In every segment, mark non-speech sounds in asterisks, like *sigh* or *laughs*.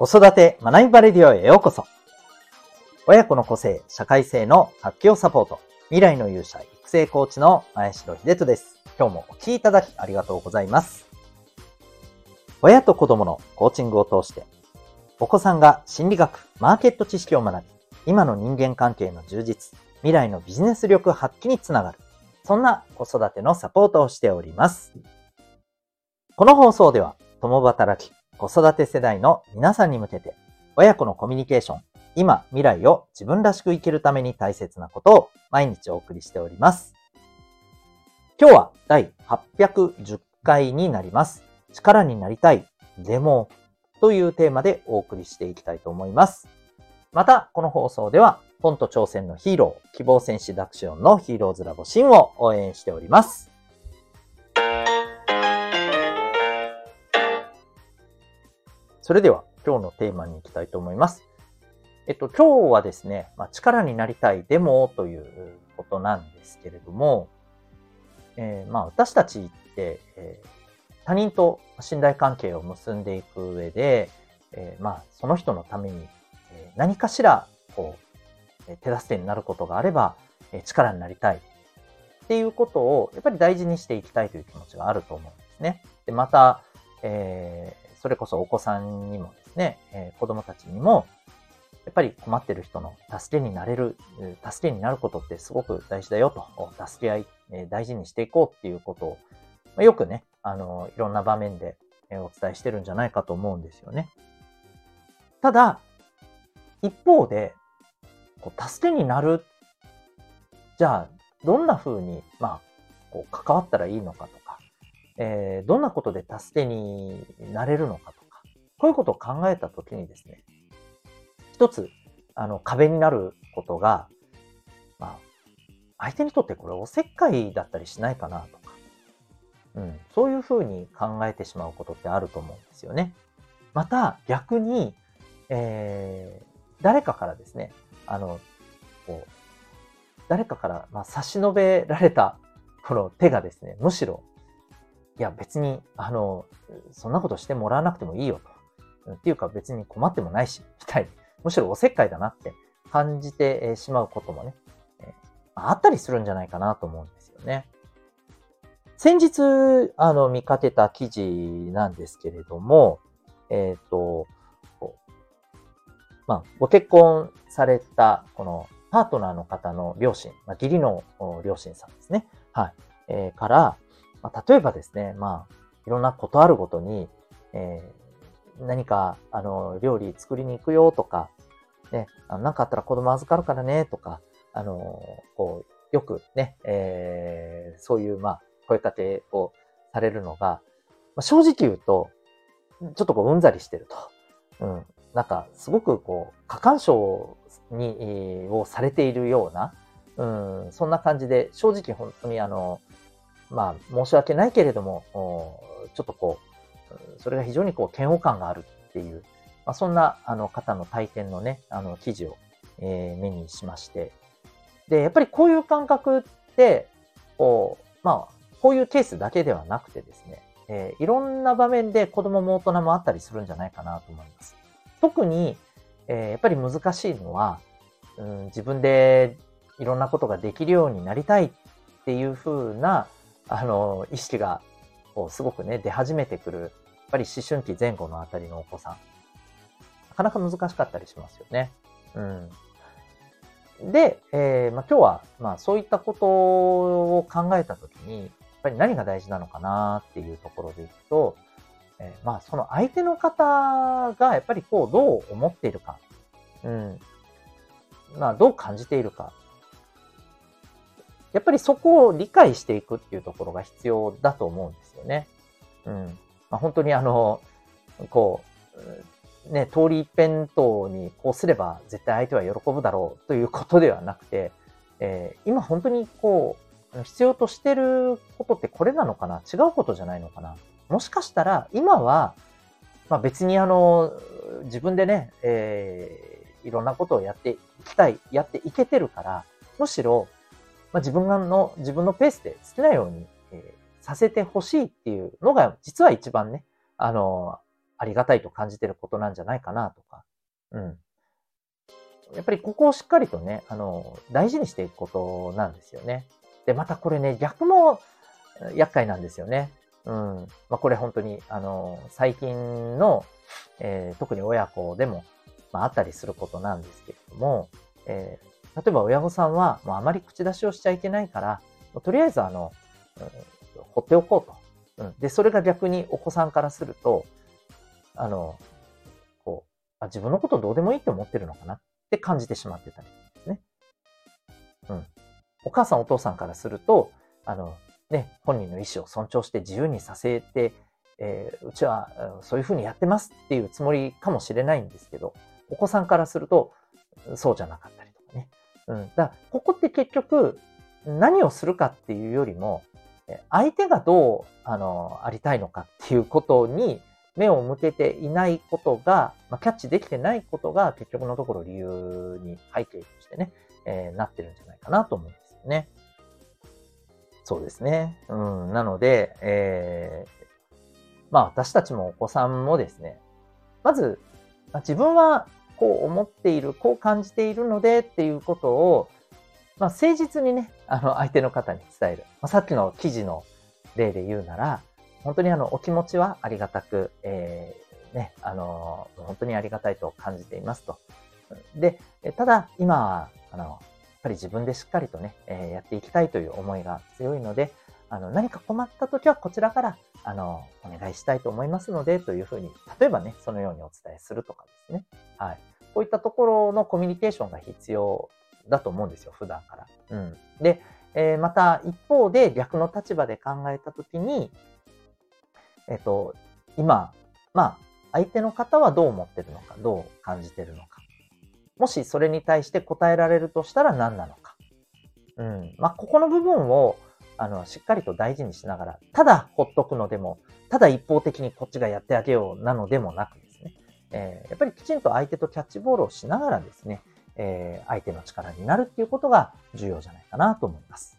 子育て学びバレディオへようこそ。親子の個性、社会性の発揮をサポート。未来の勇者、育成コーチの前城秀人です。今日もお聴きいただきありがとうございます。親と子供のコーチングを通して、お子さんが心理学、マーケット知識を学び、今の人間関係の充実、未来のビジネス力発揮につながる。そんな子育てのサポートをしております。この放送では、共働き、子育て世代の皆さんに向けて、親子のコミュニケーション、今、未来を自分らしく生きるために大切なことを毎日お送りしております。今日は第810回になります。力になりたい、でも、というテーマでお送りしていきたいと思います。また、この放送では、本と挑戦のヒーロー、希望戦士ダクシオンのヒーローズラボシンを応援しております。それでは今日のテーマに行きたいと思います。えっと、今日はですね、まあ、力になりたいデモということなんですけれども、えー、まあ私たちって、えー、他人と信頼関係を結んでいく上で、えー、まあその人のために、え何かしらこう手助けになることがあれば、え力になりたいっていうことをやっぱり大事にしていきたいという気持ちがあると思うんですね。でまた、えーそれこそお子さんにもですね、え、子供たちにも、やっぱり困ってる人の助けになれる、助けになることってすごく大事だよと、助け合い、え、大事にしていこうっていうことを、ま、よくね、あの、いろんな場面でお伝えしてるんじゃないかと思うんですよね。ただ、一方で、こう助けになる、じゃあ、どんな風に、まあ、こう関わったらいいのかと、えー、どんなことで助けになれるのかとか、こういうことを考えたときにですね、一つ、あの、壁になることが、まあ、相手にとってこれおせっかいだったりしないかなとか、うん、そういうふうに考えてしまうことってあると思うんですよね。また、逆に、えー、誰かからですね、あの、こう、誰かから、まあ、差し伸べられたこの手がですね、むしろいや別に、あの、そんなことしてもらわなくてもいいよと。っていうか別に困ってもないし、みたいに。むしろおせっかいだなって感じてしまうこともね、あったりするんじゃないかなと思うんですよね。先日、あの、見かけた記事なんですけれども、えっ、ー、と、まあ、ご結婚された、この、パートナーの方の両親、まあ、義理の両親さんですね。はい。えー、から、まあ、例えばですね、まあ、いろんなことあるごとに、えー、何か、あの、料理作りに行くよとか、ね、あのなんかあったら子供預かるからねとか、あの、こう、よくね、えー、そういう、まあ、声かけをされるのが、まあ、正直言うと、ちょっとこう、うんざりしてると。うん。なんか、すごくこう、過干渉に、をされているような、うん、そんな感じで、正直本当にあの、まあ、申し訳ないけれども、ちょっとこう、それが非常にこう、嫌悪感があるっていう、まあ、そんなあの方の体験のね、あの記事を、えー、目にしまして。で、やっぱりこういう感覚って、こう、まあ、こういうケースだけではなくてですね、えー、いろんな場面で子供も大人もあったりするんじゃないかなと思います。特に、えー、やっぱり難しいのは、うん、自分でいろんなことができるようになりたいっていう風な、あの、意識が、こう、すごくね、出始めてくる、やっぱり思春期前後のあたりのお子さん。なかなか難しかったりしますよね。うん。で、えー、まあ、今日は、まあ、そういったことを考えたときに、やっぱり何が大事なのかなっていうところでいくと、えー、まあ、その相手の方が、やっぱりこう、どう思っているか、うん。まあ、どう感じているか、やっぱりそこを理解していくっていうところが必要だと思うんですよね。うん。まあ、本当にあの、こう、ね、通り一辺倒にこうすれば絶対相手は喜ぶだろうということではなくて、えー、今本当にこう、必要としてることってこれなのかな？違うことじゃないのかな？もしかしたら今は、まあ、別にあの、自分でね、えー、いろんなことをやっていきたい、やっていけてるから、むしろまあ、自分の、自分のペースで好きなように、えー、させてほしいっていうのが、実は一番ね、あの、ありがたいと感じてることなんじゃないかなとか、うん。やっぱりここをしっかりとね、あの、大事にしていくことなんですよね。で、またこれね、逆も厄介なんですよね。うん。まあ、これ本当に、あの、最近の、えー、特に親子でも、まあ、あったりすることなんですけれども、えー、例えば親御さんは、もうあまり口出しをしちゃいけないから、とりあえずあの、うん、放っておこうと。うん。で、それが逆にお子さんからすると、あの、こう、あ自分のことどうでもいいって思ってるのかな？って感じてしまってたりですね。うん。お母さんお父さんからすると、あの、ね、本人の意思を尊重して自由にさせて、えー、うちはそういうふうにやってますっていうつもりかもしれないんですけど、お子さんからすると、そうじゃなかった。うん。だ、ここって結局、何をするかっていうよりも、相手がどう、あの、ありたいのかっていうことに目を向けていないことが、まあ、キャッチできてないことが結局のところ理由に背景としてね、えー、なってるんじゃないかなと思うんですよね。そうですね。うん。なので、えー、まあ私たちもお子さんもですね、まず、まあ、自分はこう思っている、こう感じているのでっていうことを、まあ、誠実にね、あの、相手の方に伝える。まあ、さっきの記事の例で言うなら、本当にあの、お気持ちはありがたく、えー、ね、あの、本当にありがたいと感じていますと。で、ただ、今は、あの、やっぱり自分でしっかりとね、えー、やっていきたいという思いが強いので、あの、何か困った時はこちらから、あの、お願いしたいと思いますので、というふうに、例えばね、そのようにお伝えするとかですね。はい。こういったところのコミュニケーションが必要だと思うんですよ、普段から。うん。で、えー、また一方で逆の立場で考えたときに、えっ、ー、と、今、まあ、相手の方はどう思ってるのか、どう感じてるのか。もしそれに対して答えられるとしたら何なのか。うん。まあ、ここの部分を、あの、しっかりと大事にしながら、ただほっとくのでも、ただ一方的にこっちがやってあげようなのでもなくで。えー、やっぱりきちんと相手とキャッチボールをしながらですね、えー、相手の力になるっていうことが重要じゃないかなと思います。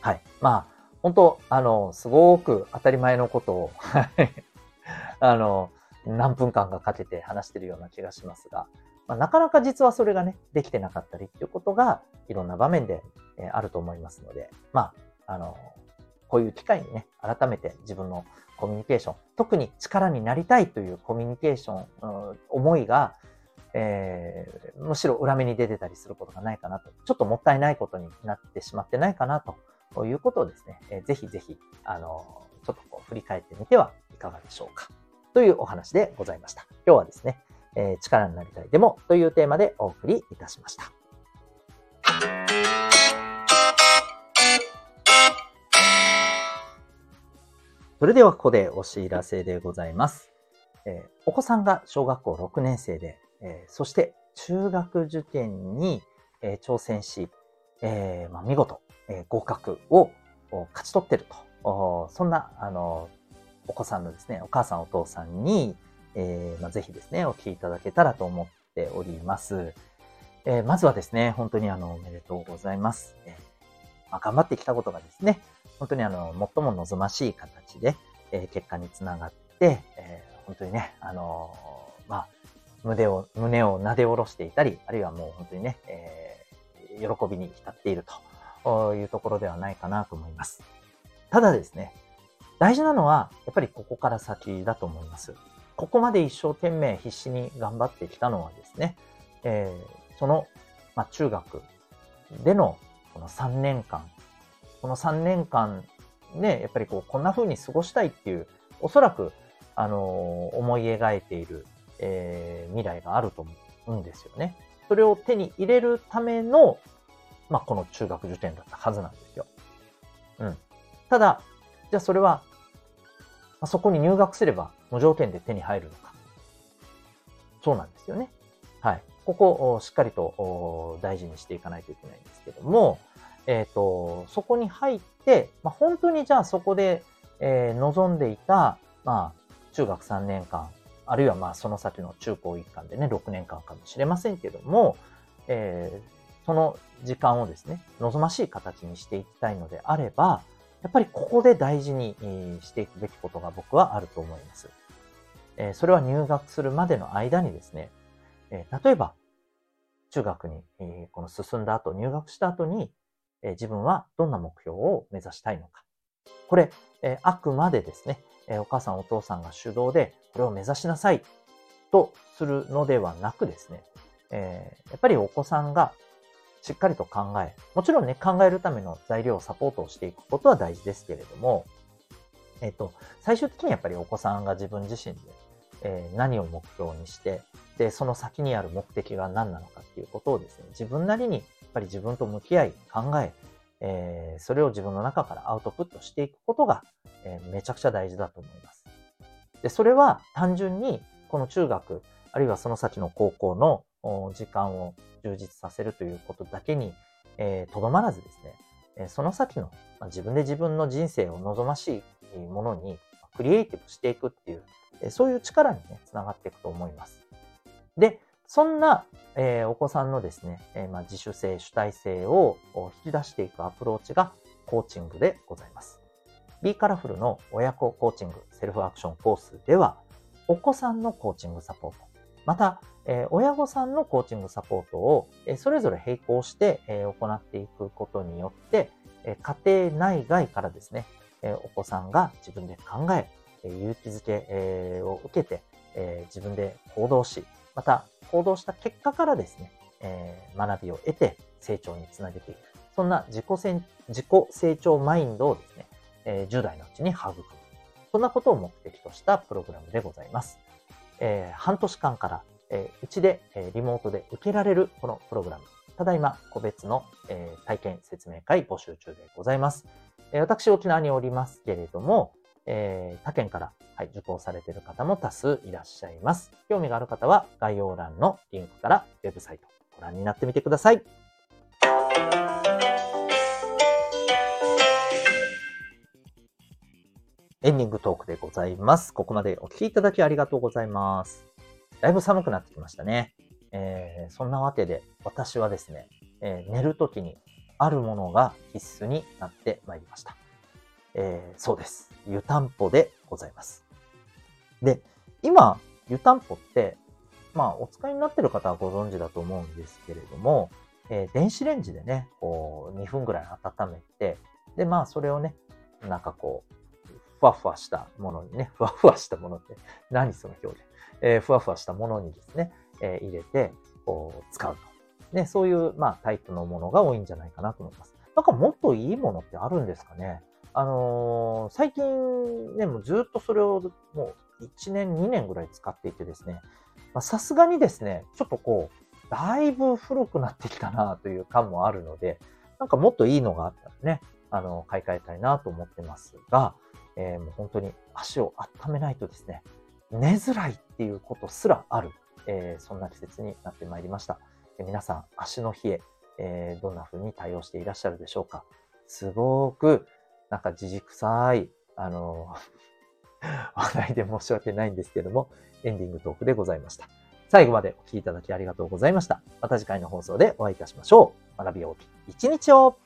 はい。まあ、本当あの、すごく当たり前のことを *laughs* あの、何分間かかけて話してるような気がしますが、まあ、なかなか実はそれがね、できてなかったりっていうことが、いろんな場面で、えー、あると思いますので、まあ、あの、こういう機会にね、改めて自分のコミュニケーション、特に力になりたいというコミュニケーション、うん、思いが、えー、むしろ裏目に出てたりすることがないかなと、ちょっともったいないことになってしまってないかなということをですね、えー、ぜひぜひ、あのちょっとこう振り返ってみてはいかがでしょうか。というお話でございました。今日はですね、えー、力になりたいでもというテーマでお送りいたしました。それではここでお知らせでございます。えー、お子さんが小学校6年生でえー、そして中学受験に、えー、挑戦し、えーまあ、見事、えー、合格を勝ち取ってると。そんな、あの、お子さんのですね、お母さんお父さんに、えーまあ、ぜひですね、お聞きいただけたらと思っております。えー、まずはですね、本当にあの、おめでとうございます。えーまあ、頑張ってきたことがですね、本当にあの、最も望ましい形で、えー、結果につながって、えー、本当にね、あのー、まあ、胸を、胸を撫で下ろしていたり、あるいはもう本当にね、えー、喜びに浸っているというところではないかなと思います。ただですね、大事なのは、やっぱりここから先だと思います。ここまで一生懸命必死に頑張ってきたのはですね、えー、その、まあ、中学でのこの3年間、この3年間ね、やっぱりこう、こんな風に過ごしたいっていう、おそらく、あの、思い描いているえー、未来があると思うんですよね。それを手に入れるための、まあ、この中学受験だったはずなんですよ。うん。ただ、じゃあそれは、ま、そこに入学すれば無条件で手に入るのか。そうなんですよね。はい。ここをしっかりと大事にしていかないといけないんですけども、えっ、ー、と、そこに入って、まあ、本当にじゃあそこで、えー、望んでいた、まあ、中学3年間、あるいはまあその先の中高一貫でね、6年間かもしれませんけども、えー、その時間をですね、望ましい形にしていきたいのであれば、やっぱりここで大事にしていくべきことが僕はあると思います。えそれは入学するまでの間にですね、え例えば、中学に、えこの進んだ後、入学した後に、え自分はどんな目標を目指したいのか。これ、えあくまでですね、えお母さんお父さんが主導で、これを目指しなさいとするのではなくですね、えやっぱりお子さんがしっかりと考え、もちろんね、考えるための材料をサポートをしていくことは大事ですけれども、えっ、と、最終的にやっぱりお子さんが自分自身で、えー、何を目標にして、で、その先にある目的が何なのかっていうことをですね、自分なりにぱり自分と向き合い、考え、えー、それを自分の中からアウトプットしていくことが、えー、めちゃくちゃ大事だと思います。で、それは単純にこの中学、あるいはその先の高校の時間を充実させるということだけに、えー、とどまらずですね、えその先の、まあ、自分で自分の人生を望ましいものにクリエイティブしていくっていう、えそういう力にね、つながっていくと思います。で、そんな、えー、お子さんのですね、えー、まあ、自主性、主体性を引き出していくアプローチがコーチングでございます。B カラフルの親子コーチングセルフアクションコースでは、お子さんのコーチングサポート、また、えー、親御さんのコーチングサポートを、え、それぞれ並行して、え、行っていくことによって、え家庭内外からですね、えお子さんが自分で考え、え勇気づけ、えを受けて、え自分で行動し、また行動した結果からですね、え学びを得て成長につなげていく。そんな自己自己成長マインドをですね、え10代のうちに育む。そんなことを目的としたプログラムでございます。えー、半年間から、えー、うちで、えー、リモートで受けられるこのプログラム。ただいま個別の、えー、体験説明会募集中でございます。えー、私沖縄におりますけれども、えー、他県から、はい、受講されている方も多数いらっしゃいます。興味がある方は概要欄のリンクからウェブサイトご覧になってみてください。エンディングトークでございます。ここまでお聴きいただきありがとうございます。だいぶ寒くなってきましたね。えー、そんなわけで私はですね、えー、寝るときにあるものが必須になってまいりました。えー、そうです。湯たんぽでございます。で、今、湯たんぽって、まあ、お使いになってる方はご存知だと思うんですけれども、えー、電子レンジでね、こう、2分ぐらい温めて、で、まあ、それをね、なんかこう、ふわふわしたものにね、*laughs* ふわふわしたものって、何その表現？えー、ふわふわしたものにですね、えー、入れて、こう、使うと。ね、そういう、まあ、タイプのものが多いんじゃないかなと思います。なんかもっといいものってあるんですかね？あのー、最近ね、もうずっとそれをもう1年、2年ぐらい使っていてですね、さすがにですね、ちょっとこう、だいぶ古くなってきたなという感もあるので、なんかもっといいのがあったらね、あの、買い替えたいなと思ってますが、えー、もう本当に足を温めないとですね、寝づらいっていうことすらある、えー、そんな季節になってまいりました。皆さん、足の冷え、えー、どんな風に対応していらっしゃるでしょうかすごく、なんかじじくさい、あの *laughs* 話題で申し訳ないんですけども、エンディングトークでございました。最後までお聴きいただきありがとうございました。また次回の放送でお会いいたしましょう。学び大きい一日を